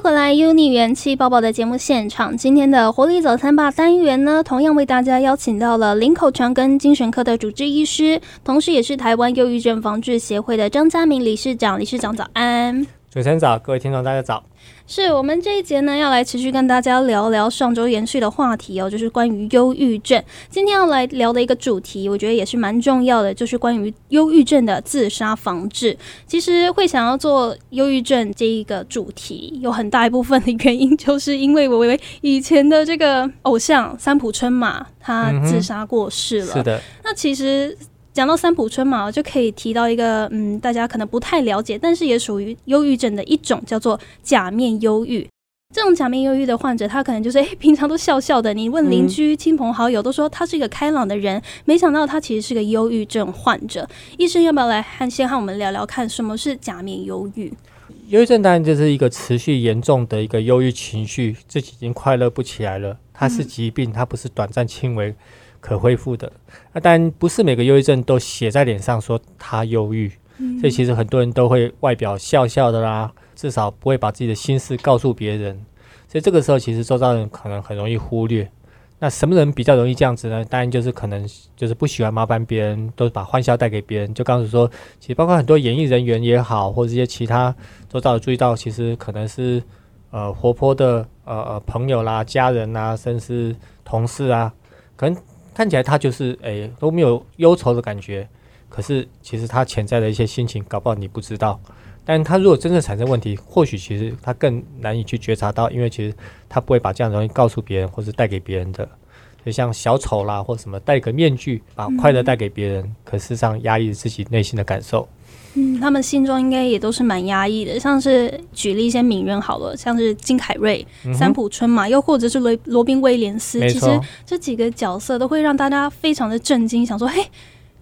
迎回来，UNI 元气爆爆的节目现场。今天的活力早餐吧单元呢，同样为大家邀请到了林口长庚精神科的主治医师，同时也是台湾忧郁症防治协会的张家明理事长。理事长早安，主持人早，各位听众大家早。是我们这一节呢，要来持续跟大家聊聊上周延续的话题哦，就是关于忧郁症。今天要来聊的一个主题，我觉得也是蛮重要的，就是关于忧郁症的自杀防治。其实会想要做忧郁症这一个主题，有很大一部分的原因，就是因为我为以前的这个偶像三浦春马他自杀过世了。是的，那其实。讲到三浦春马，就可以提到一个，嗯，大家可能不太了解，但是也属于忧郁症的一种，叫做假面忧郁。这种假面忧郁的患者，他可能就是，哎，平常都笑笑的，你问邻居、亲朋好友，都说他是一个开朗的人，没想到他其实是个忧郁症患者。医生要不要来和先和我们聊聊看，什么是假面忧郁？忧郁症当然就是一个持续严重的一个忧郁情绪，自己已经快乐不起来了。它是疾病，它不是短暂轻微。可恢复的，那当然不是每个忧郁症都写在脸上说他忧郁，所以其实很多人都会外表笑笑的啦，至少不会把自己的心事告诉别人，所以这个时候其实周遭人可能很容易忽略。那什么人比较容易这样子呢？当然就是可能就是不喜欢麻烦别人，都把欢笑带给别人。就刚才说，其实包括很多演艺人员也好，或者一些其他周遭注意到，其实可能是呃活泼的呃呃朋友啦、家人啦，甚至同事啊，可能。看起来他就是诶都没有忧愁的感觉，可是其实他潜在的一些心情，搞不好你不知道。但他如果真正产生问题，或许其实他更难以去觉察到，因为其实他不会把这样的东西告诉别人，或是带给别人的。就像小丑啦，或什么戴个面具，把快乐带给别人，可事实上压抑自己内心的感受。嗯，他们心中应该也都是蛮压抑的。像是举例一些名人好了，像是金凯瑞、三浦春马，又或者是罗罗宾威廉斯，其实这几个角色都会让大家非常的震惊，想说，嘿，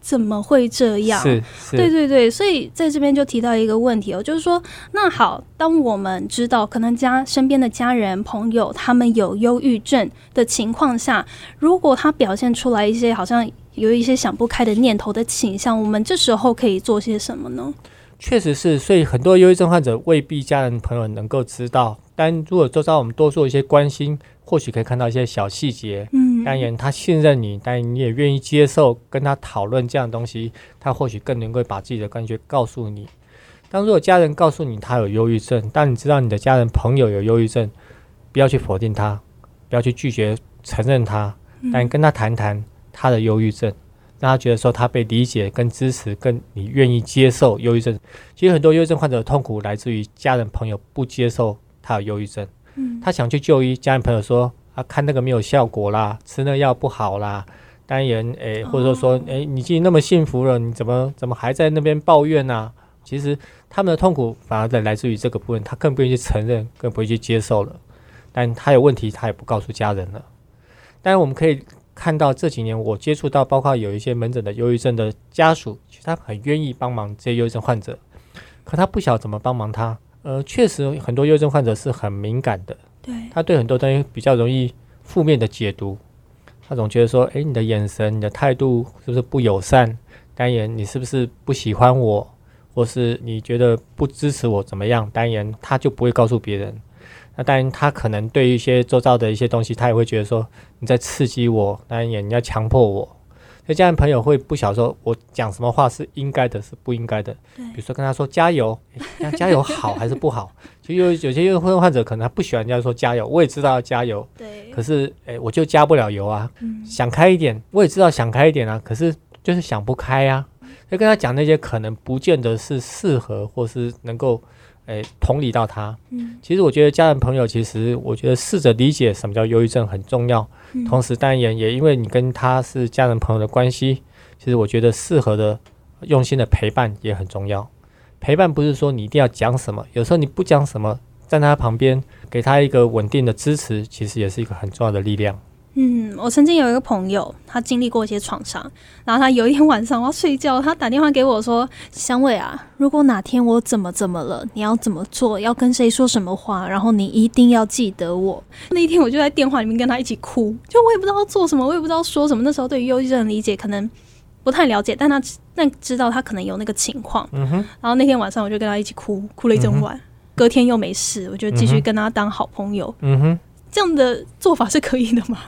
怎么会这样？是，对对对。所以在这边就提到一个问题哦，就是说，那好，当我们知道可能家身边的家人朋友他们有忧郁症的情况下，如果他表现出来一些好像。有一些想不开的念头的倾向，我们这时候可以做些什么呢？确实是，所以很多忧郁症患者未必家人朋友能够知道，但如果周遭我们多做一些关心，或许可以看到一些小细节。嗯，当然他信任你，但你也愿意接受跟他讨论这样东西，他或许更能够把自己的感觉告诉你。当如果家人告诉你他有忧郁症，当你知道你的家人朋友有忧郁症，不要去否定他，不要去拒绝承认他，但跟他谈谈。他的忧郁症，让他觉得说他被理解、跟支持、跟你愿意接受忧郁症。其实很多忧郁症患者的痛苦来自于家人朋友不接受他有忧郁症。嗯，他想去就医，家人朋友说啊，看那个没有效果啦，吃那药不好啦。当然，诶，或者说说，诶，你自己那么幸福了，你怎么怎么还在那边抱怨呢？其实他们的痛苦反而在来自于这个部分，他更不愿意去承认，更不会去接受了。但他有问题，他也不告诉家人了。当然，我们可以。看到这几年我接触到，包括有一些门诊的忧郁症的家属，其实他很愿意帮忙这些忧郁症患者，可他不晓得怎么帮忙他。呃，确实很多忧郁症患者是很敏感的，对，他对很多东西比较容易负面的解读，他总觉得说，诶，你的眼神、你的态度是不是不友善？单言你是不是不喜欢我，或是你觉得不支持我怎么样？单言他就不会告诉别人。那当然，他可能对一些周遭的一些东西，他也会觉得说你在刺激我，当然也你要强迫我。所以这样朋友会不晓得说我讲什么话是应该的，是不应该的。比如说跟他说加油，那加油好还是不好？其实有有些忧郁患者可能他不喜欢人家说加油，我也知道要加油。对。可是诶，我就加不了油啊。想开一点，我也知道想开一点啊，可是就是想不开啊。就跟他讲那些可能不见得是适合，或是能够。诶，同理到他。嗯，其实我觉得家人朋友，其实我觉得试着理解什么叫忧郁症很重要。嗯，同时当然也也因为你跟他是家人朋友的关系，其实我觉得适合的、用心的陪伴也很重要。陪伴不是说你一定要讲什么，有时候你不讲什么，站在他旁边，给他一个稳定的支持，其实也是一个很重要的力量。嗯，我曾经有一个朋友，他经历过一些创伤，然后他有一天晚上我要睡觉，他打电话给我说：“香伟啊，如果哪天我怎么怎么了，你要怎么做？要跟谁说什么话？然后你一定要记得我。”那一天我就在电话里面跟他一起哭，就我也不知道做什么，我也不知道说什么。那时候对于忧郁症的理解可能不太了解，但他但知道他可能有那个情况。嗯哼。然后那天晚上我就跟他一起哭，哭了一整晚。隔天又没事，我就继续跟他当好朋友。嗯哼，这样的做法是可以的吗？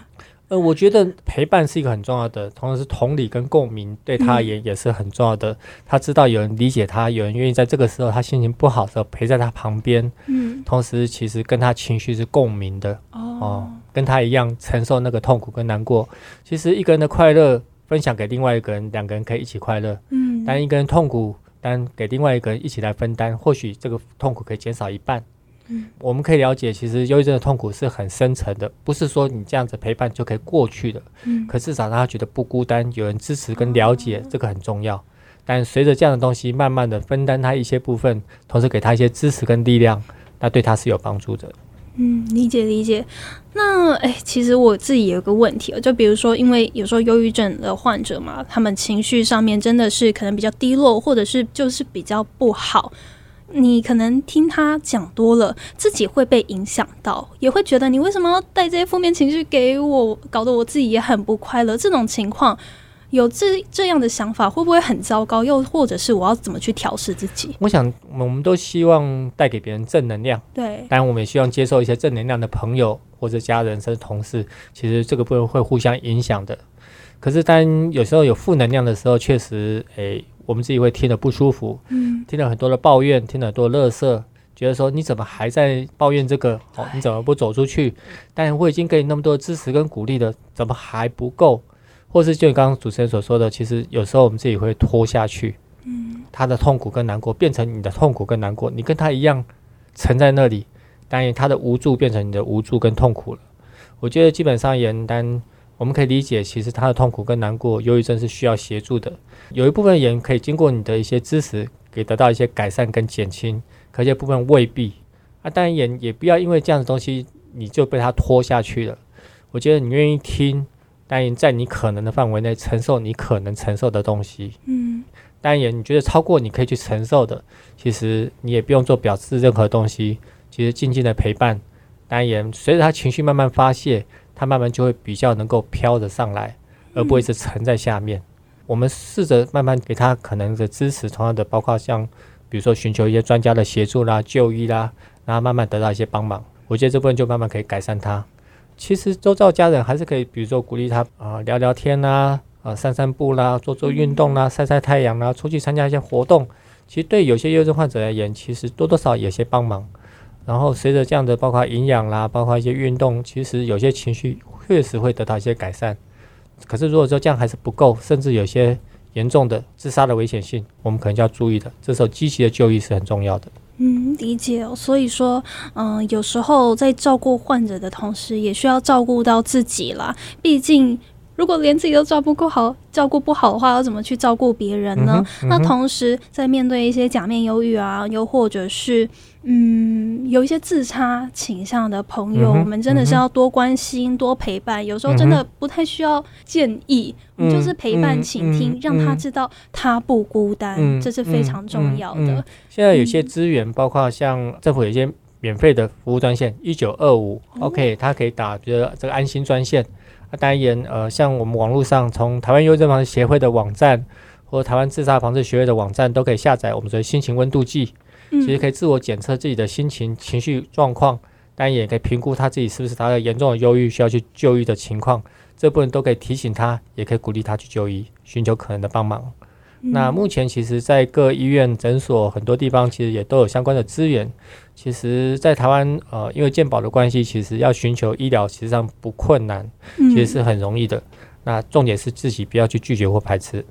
呃，我觉得陪伴是一个很重要的，同时是同理跟共鸣对他而言也是很重要的。他知道有人理解他，有人愿意在这个时候他心情不好的时候陪在他旁边。嗯，同时其实跟他情绪是共鸣的哦，跟他一样承受那个痛苦跟难过。其实一个人的快乐分享给另外一个人，两个人可以一起快乐。嗯，但一个人痛苦，但给另外一个人一起来分担，或许这个痛苦可以减少一半。我们可以了解，其实忧郁症的痛苦是很深层的，不是说你这样子陪伴就可以过去的。嗯，可至少让他觉得不孤单，有人支持跟了解，这个很重要。但随着这样的东西，慢慢的分担他一些部分，同时给他一些支持跟力量，那对他是有帮助的。嗯，理解理解。那哎，其实我自己有个问题啊就比如说，因为有时候忧郁症的患者嘛，他们情绪上面真的是可能比较低落，或者是就是比较不好。你可能听他讲多了，自己会被影响到，也会觉得你为什么要带这些负面情绪给我，搞得我自己也很不快乐。这种情况有这这样的想法，会不会很糟糕？又或者是我要怎么去调试自己？我想，我们都希望带给别人正能量，对。当然，我们也希望接受一些正能量的朋友或者家人甚至同事。其实这个部分会互相影响的。可是，当有时候有负能量的时候，确实，诶。我们自己会听得不舒服，嗯，听了很多的抱怨，听了很多乐色，觉得说你怎么还在抱怨这个？哦，你怎么不走出去？但我已经给你那么多支持跟鼓励了，怎么还不够？或是就刚刚主持人所说的，其实有时候我们自己会拖下去，嗯，他的痛苦跟难过变成你的痛苦跟难过，你跟他一样沉在那里，但是他的无助变成你的无助跟痛苦了。我觉得基本上言单。我们可以理解，其实他的痛苦跟难过，忧郁症是需要协助的。有一部分人可以经过你的一些支持，给得到一些改善跟减轻，可这部分未必。啊，当然也也不要因为这样的东西，你就被他拖下去了。我觉得你愿意听，当然在你可能的范围内承受你可能承受的东西。嗯。当然也你觉得超过你可以去承受的，其实你也不用做表示任何东西，其实静静的陪伴。当然也随着他情绪慢慢发泄。他慢慢就会比较能够飘着上来，而不会是沉在下面。我们试着慢慢给他可能的支持，同样的包括像比如说寻求一些专家的协助啦、就医啦，然后慢慢得到一些帮忙。我觉得这部分就慢慢可以改善他。其实周遭家人还是可以，比如说鼓励他啊聊聊天啦、啊散散步啦、做做运动啦、晒晒太阳啦、出去参加一些活动。其实对有些忧郁症患者而言，其实多多少有些帮忙。然后随着这样的，包括营养啦，包括一些运动，其实有些情绪确实会得到一些改善。可是如果说这样还是不够，甚至有些严重的自杀的危险性，我们可能就要注意的。这时候积极的就医是很重要的。嗯，理解哦。所以说，嗯，有时候在照顾患者的同时，也需要照顾到自己啦。毕竟。如果连自己都照顾不好，照顾不好的话，要怎么去照顾别人呢？那同时在面对一些假面忧郁啊，又或者是嗯有一些自差倾向的朋友，我们真的是要多关心、多陪伴。有时候真的不太需要建议，我们就是陪伴、倾听，让他知道他不孤单，这是非常重要的。现在有些资源，包括像政府有一些免费的服务专线一九二五，OK，他可以打，比如这个安心专线。那当然，呃，像我们网络上，从台湾忧郁症防治协会的网站，或台湾自杀防治学会的网站，都可以下载我们的心情温度计，其实可以自我检测自己的心情、情绪状况，当然也可以评估他自己是不是他的严重的忧郁需要去就医的情况，这部分都可以提醒他，也可以鼓励他去就医，寻求可能的帮忙。那目前其实，在各医院、诊所很多地方，其实也都有相关的资源。其实，在台湾，呃，因为健保的关系，其实要寻求医疗，其实上不困难，其实是很容易的。那重点是自己不要去拒绝或排斥。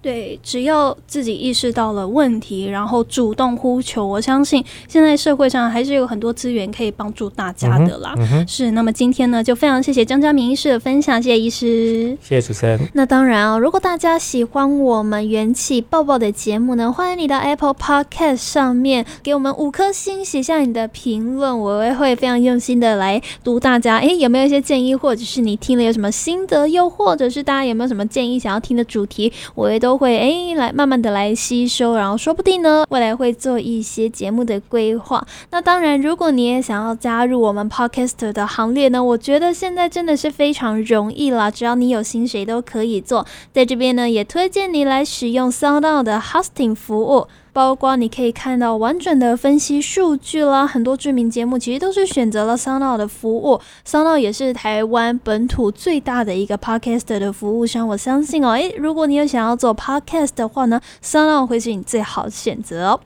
对，只要自己意识到了问题，然后主动呼求，我相信现在社会上还是有很多资源可以帮助大家的啦。是，那么今天呢，就非常谢谢张家明医师的分享，谢谢医师，谢谢主持人。那当然哦，如果大家喜欢我们元气爆爆的节目呢，欢迎你到 Apple Podcast 上面给我们五颗星，写下你的评论，我也会非常用心的来读大家。诶，有没有一些建议，或者是你听了有什么心得，又或者是大家有没有什么建议想要听的主题，我也都。都会哎，来慢慢的来吸收，然后说不定呢，未来会做一些节目的规划。那当然，如果你也想要加入我们 Podcaster 的行列呢，我觉得现在真的是非常容易啦，只要你有心，谁都可以做。在这边呢，也推荐你来使用 SoundOn 的 Hosting 服务。包括你可以看到完整的分析数据啦。很多知名节目其实都是选择了桑老的服务桑老也是台湾本土最大的一个 Podcast 的服务商。我相信哦，诶，如果你有想要做 Podcast 的话呢桑老会是你最好的选择哦。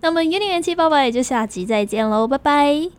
那么，元年元气爸爸也就下集再见喽，拜拜。